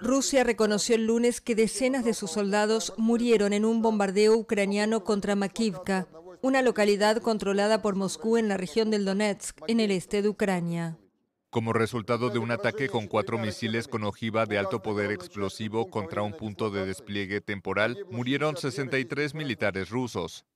Rusia reconoció el lunes que decenas de sus soldados murieron en un bombardeo ucraniano contra Makivka, una localidad controlada por Moscú en la región del Donetsk, en el este de Ucrania. Como resultado de un ataque con cuatro misiles con ojiva de alto poder explosivo contra un punto de despliegue temporal, murieron 63 militares rusos.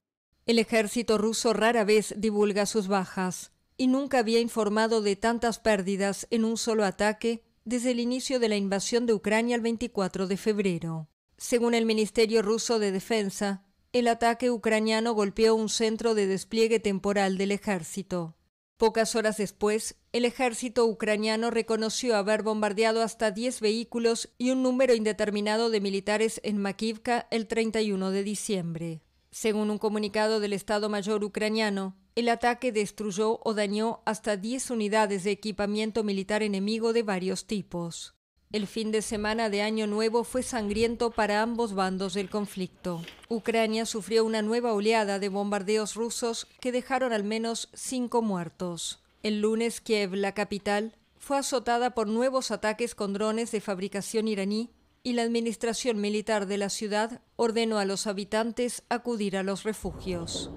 El ejército ruso rara vez divulga sus bajas y nunca había informado de tantas pérdidas en un solo ataque desde el inicio de la invasión de Ucrania el 24 de febrero. Según el Ministerio ruso de Defensa, el ataque ucraniano golpeó un centro de despliegue temporal del ejército. Pocas horas después, el ejército ucraniano reconoció haber bombardeado hasta 10 vehículos y un número indeterminado de militares en Makivka el 31 de diciembre. Según un comunicado del Estado Mayor ucraniano, el ataque destruyó o dañó hasta 10 unidades de equipamiento militar enemigo de varios tipos. El fin de semana de Año Nuevo fue sangriento para ambos bandos del conflicto. Ucrania sufrió una nueva oleada de bombardeos rusos que dejaron al menos cinco muertos. El lunes Kiev, la capital, fue azotada por nuevos ataques con drones de fabricación iraní y la administración militar de la ciudad ordenó a los habitantes acudir a los refugios.